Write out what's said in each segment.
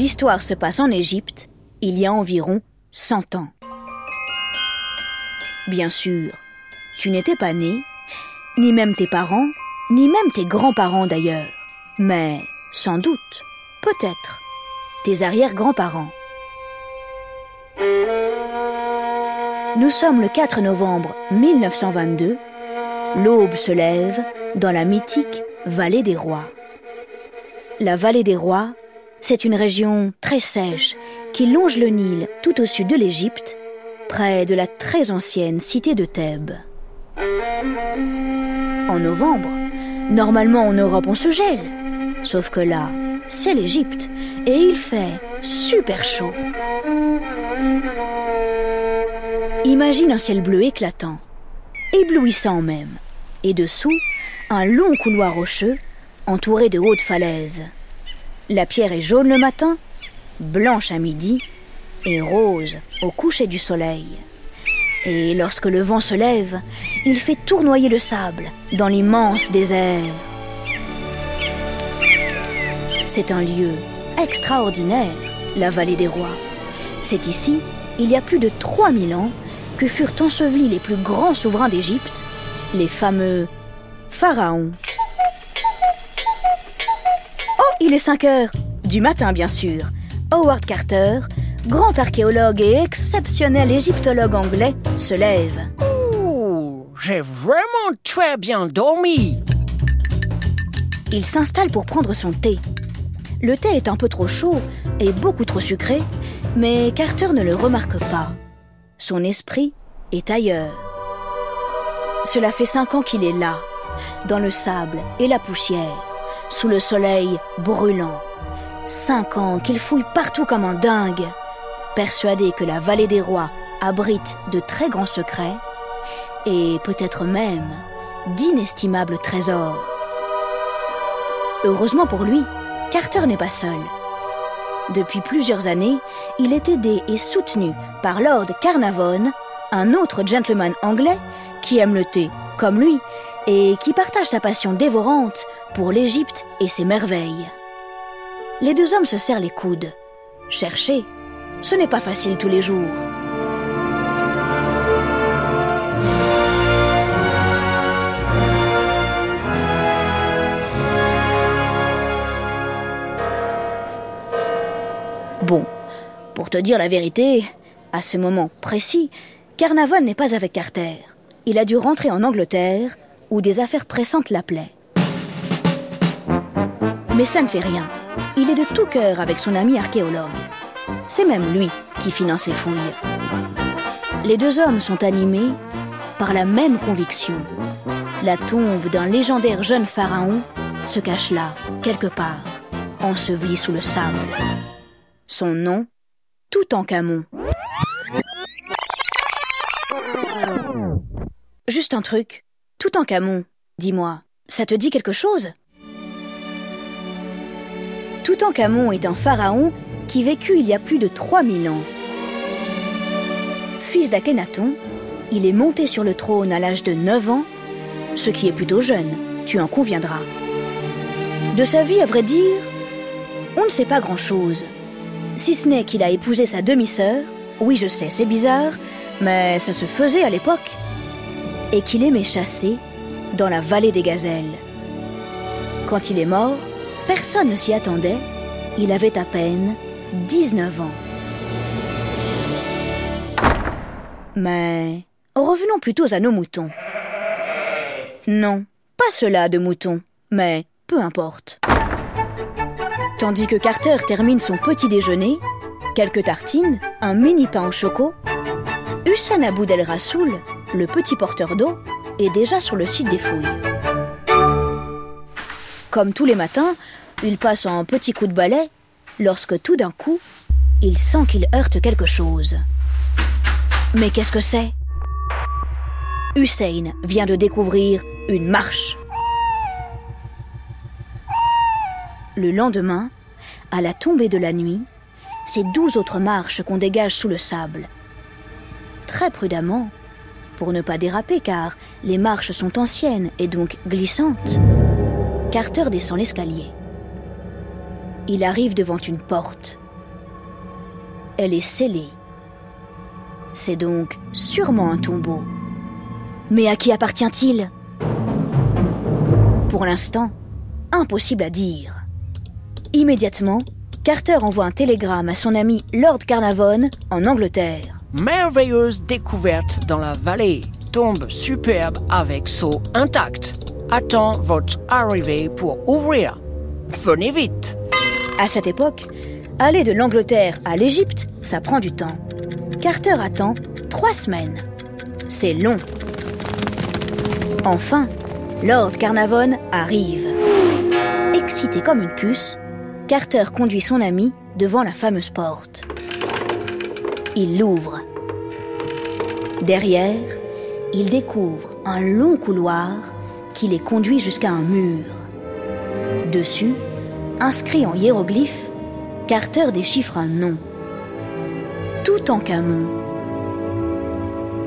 L'histoire se passe en Égypte, il y a environ 100 ans. Bien sûr, tu n'étais pas né, ni même tes parents, ni même tes grands-parents d'ailleurs, mais sans doute, peut-être, tes arrière-grands-parents. Nous sommes le 4 novembre 1922. L'aube se lève dans la mythique Vallée des Rois. La Vallée des Rois, c'est une région très sèche qui longe le Nil tout au sud de l'Égypte, près de la très ancienne cité de Thèbes. En novembre, normalement en Europe on se gèle, sauf que là, c'est l'Égypte et il fait super chaud. Imagine un ciel bleu éclatant, éblouissant même, et dessous, un long couloir rocheux entouré de hautes falaises. La pierre est jaune le matin, blanche à midi et rose au coucher du soleil. Et lorsque le vent se lève, il fait tournoyer le sable dans l'immense désert. C'est un lieu extraordinaire, la vallée des rois. C'est ici, il y a plus de 3000 ans, que furent ensevelis les plus grands souverains d'Égypte, les fameux pharaons. Oh, il est 5 heures Du matin, bien sûr. Howard Carter, grand archéologue et exceptionnel égyptologue anglais, se lève. Ouh, j'ai vraiment très bien dormi. Il s'installe pour prendre son thé. Le thé est un peu trop chaud et beaucoup trop sucré, mais Carter ne le remarque pas. Son esprit est ailleurs. Cela fait cinq ans qu'il est là, dans le sable et la poussière, sous le soleil brûlant. Cinq ans qu'il fouille partout comme un dingue, persuadé que la vallée des rois abrite de très grands secrets et peut-être même d'inestimables trésors. Heureusement pour lui, Carter n'est pas seul. Depuis plusieurs années, il est aidé et soutenu par Lord Carnavon, un autre gentleman anglais qui aime le thé comme lui et qui partage sa passion dévorante pour l'Égypte et ses merveilles. Les deux hommes se serrent les coudes. Chercher, ce n'est pas facile tous les jours. Bon, pour te dire la vérité, à ce moment précis, Carnavon n'est pas avec Carter. Il a dû rentrer en Angleterre, où des affaires pressantes l'appelaient. Mais cela ne fait rien. Il est de tout cœur avec son ami archéologue. C'est même lui qui finance les fouilles. Les deux hommes sont animés par la même conviction. La tombe d'un légendaire jeune pharaon se cache là, quelque part, enseveli sous le sable. Son nom, Toutankhamon. Juste un truc. Toutankhamon, dis-moi, ça te dit quelque chose? Toutankhamon est un pharaon qui vécut il y a plus de 3000 ans. Fils d'Akhenaton, il est monté sur le trône à l'âge de 9 ans, ce qui est plutôt jeune, tu en conviendras. De sa vie, à vrai dire, on ne sait pas grand-chose si ce n'est qu'il a épousé sa demi-sœur, oui je sais, c'est bizarre, mais ça se faisait à l'époque, et qu'il aimait chasser dans la vallée des gazelles. Quand il est mort, personne ne s'y attendait, il avait à peine 19 ans. Mais revenons plutôt à nos moutons. Non, pas cela de moutons, mais peu importe. Tandis que Carter termine son petit déjeuner, quelques tartines, un mini pain au choco, Hussein Aboud El Rassoul, le petit porteur d'eau, est déjà sur le site des fouilles. Comme tous les matins, il passe un petit coup de balai lorsque tout d'un coup, il sent qu'il heurte quelque chose. Mais qu'est-ce que c'est? Hussein vient de découvrir une marche. Le lendemain, à la tombée de la nuit, c'est douze autres marches qu'on dégage sous le sable. Très prudemment, pour ne pas déraper car les marches sont anciennes et donc glissantes, Carter descend l'escalier. Il arrive devant une porte, elle est scellée. C'est donc sûrement un tombeau. Mais à qui appartient-il? Pour l'instant, impossible à dire. Immédiatement, Carter envoie un télégramme à son ami Lord Carnarvon en Angleterre. Merveilleuse découverte dans la vallée. Tombe superbe avec seau intact. Attends votre arrivée pour ouvrir. Venez vite. À cette époque, aller de l'Angleterre à l'Égypte, ça prend du temps. Carter attend trois semaines. C'est long. Enfin, Lord Carnarvon arrive. Excité comme une puce, Carter conduit son ami devant la fameuse porte. Il l'ouvre. Derrière, il découvre un long couloir qui les conduit jusqu'à un mur. Dessus, inscrit en hiéroglyphes, Carter déchiffre un nom. Tout en Camon.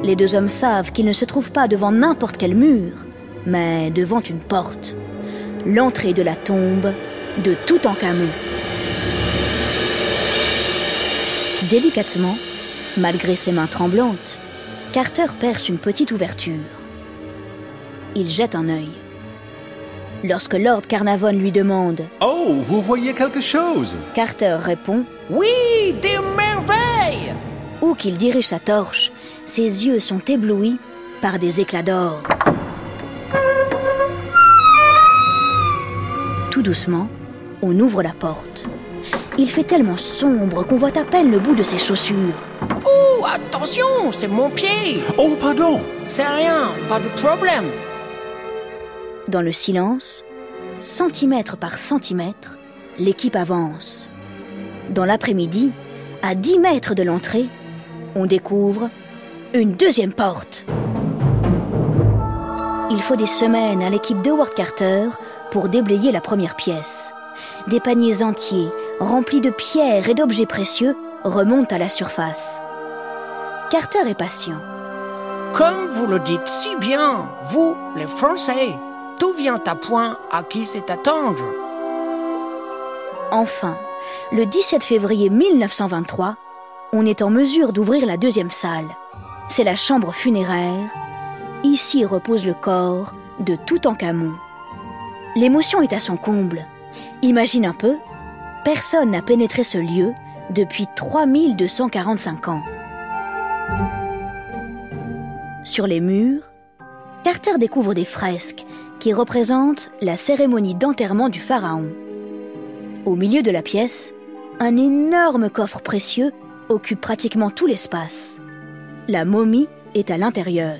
Les deux hommes savent qu'ils ne se trouvent pas devant n'importe quel mur, mais devant une porte. L'entrée de la tombe de Toutankhamon. Délicatement, malgré ses mains tremblantes, Carter perce une petite ouverture. Il jette un œil. Lorsque Lord Carnarvon lui demande Oh, vous voyez quelque chose? Carter répond Oui, des merveilles Où qu'il dirige sa torche, ses yeux sont éblouis par des éclats d'or. Tout doucement, on ouvre la porte. Il fait tellement sombre qu'on voit à peine le bout de ses chaussures. Oh, attention, c'est mon pied Oh, pardon C'est rien, pas de problème. Dans le silence, centimètre par centimètre, l'équipe avance. Dans l'après-midi, à 10 mètres de l'entrée, on découvre une deuxième porte. Il faut des semaines à l'équipe de Howard Carter pour déblayer la première pièce. Des paniers entiers, remplis de pierres et d'objets précieux, remontent à la surface. Carter est patient. Comme vous le dites si bien, vous, les Français, tout vient à point à qui c'est attendre? Enfin, le 17 février 1923, on est en mesure d'ouvrir la deuxième salle. C'est la chambre funéraire. Ici repose le corps de Toutankhamon. L'émotion est à son comble. Imagine un peu, personne n'a pénétré ce lieu depuis 3245 ans. Sur les murs, Carter découvre des fresques qui représentent la cérémonie d'enterrement du pharaon. Au milieu de la pièce, un énorme coffre précieux occupe pratiquement tout l'espace. La momie est à l'intérieur.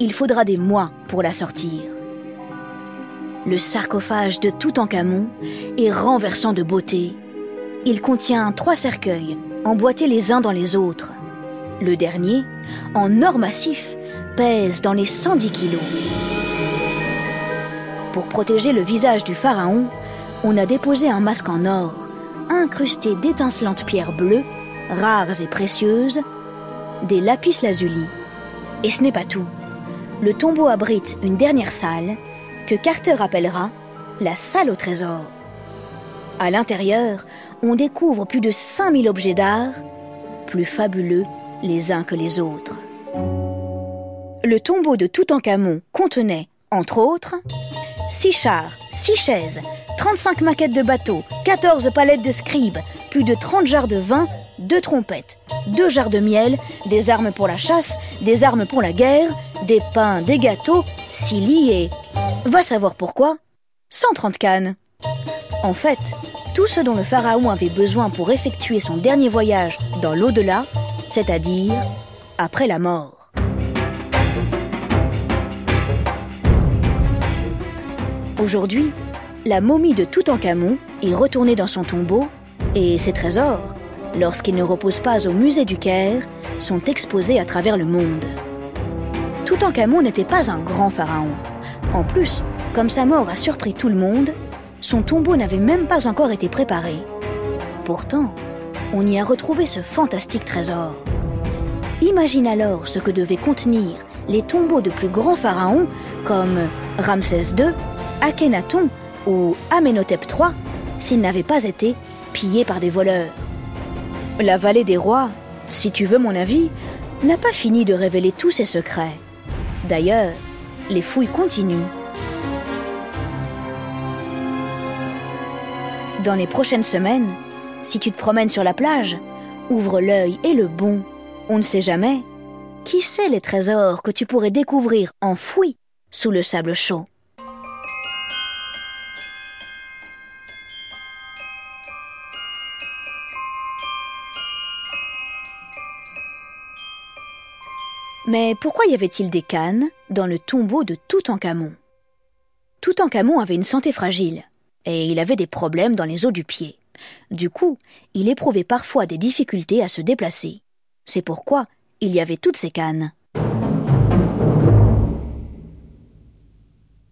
Il faudra des mois pour la sortir. Le sarcophage de Toutankhamon est renversant de beauté. Il contient trois cercueils, emboîtés les uns dans les autres. Le dernier, en or massif, pèse dans les 110 kilos. Pour protéger le visage du pharaon, on a déposé un masque en or, incrusté d'étincelantes pierres bleues, rares et précieuses, des lapis lazuli. Et ce n'est pas tout. Le tombeau abrite une dernière salle que Carter appellera la salle au trésor. À l'intérieur, on découvre plus de 5000 objets d'art, plus fabuleux les uns que les autres. Le tombeau de Toutankhamon contenait, entre autres, 6 chars, 6 chaises, 35 maquettes de bateaux, 14 palettes de scribes, plus de 30 jarres de vin, 2 trompettes, 2 jarres de miel, des armes pour la chasse, des armes pour la guerre, des pains, des gâteaux, 6 lits et... Va savoir pourquoi? 130 cannes. En fait, tout ce dont le pharaon avait besoin pour effectuer son dernier voyage dans l'au-delà, c'est-à-dire après la mort. Aujourd'hui, la momie de Toutankhamon est retournée dans son tombeau et ses trésors, lorsqu'ils ne reposent pas au musée du Caire, sont exposés à travers le monde. Toutankhamon n'était pas un grand pharaon. En plus, comme sa mort a surpris tout le monde, son tombeau n'avait même pas encore été préparé. Pourtant, on y a retrouvé ce fantastique trésor. Imagine alors ce que devaient contenir les tombeaux de plus grands pharaons comme Ramsès II, Akhenaton ou Amenhotep III s'ils n'avaient pas été pillés par des voleurs. La vallée des rois, si tu veux mon avis, n'a pas fini de révéler tous ses secrets. D'ailleurs, les fouilles continuent. Dans les prochaines semaines, si tu te promènes sur la plage, ouvre l'œil et le bon. On ne sait jamais. Qui sait les trésors que tu pourrais découvrir enfouis sous le sable chaud? Mais pourquoi y avait-il des cannes dans le tombeau de Toutankhamon? Toutankhamon avait une santé fragile et il avait des problèmes dans les os du pied. Du coup, il éprouvait parfois des difficultés à se déplacer. C'est pourquoi il y avait toutes ces cannes.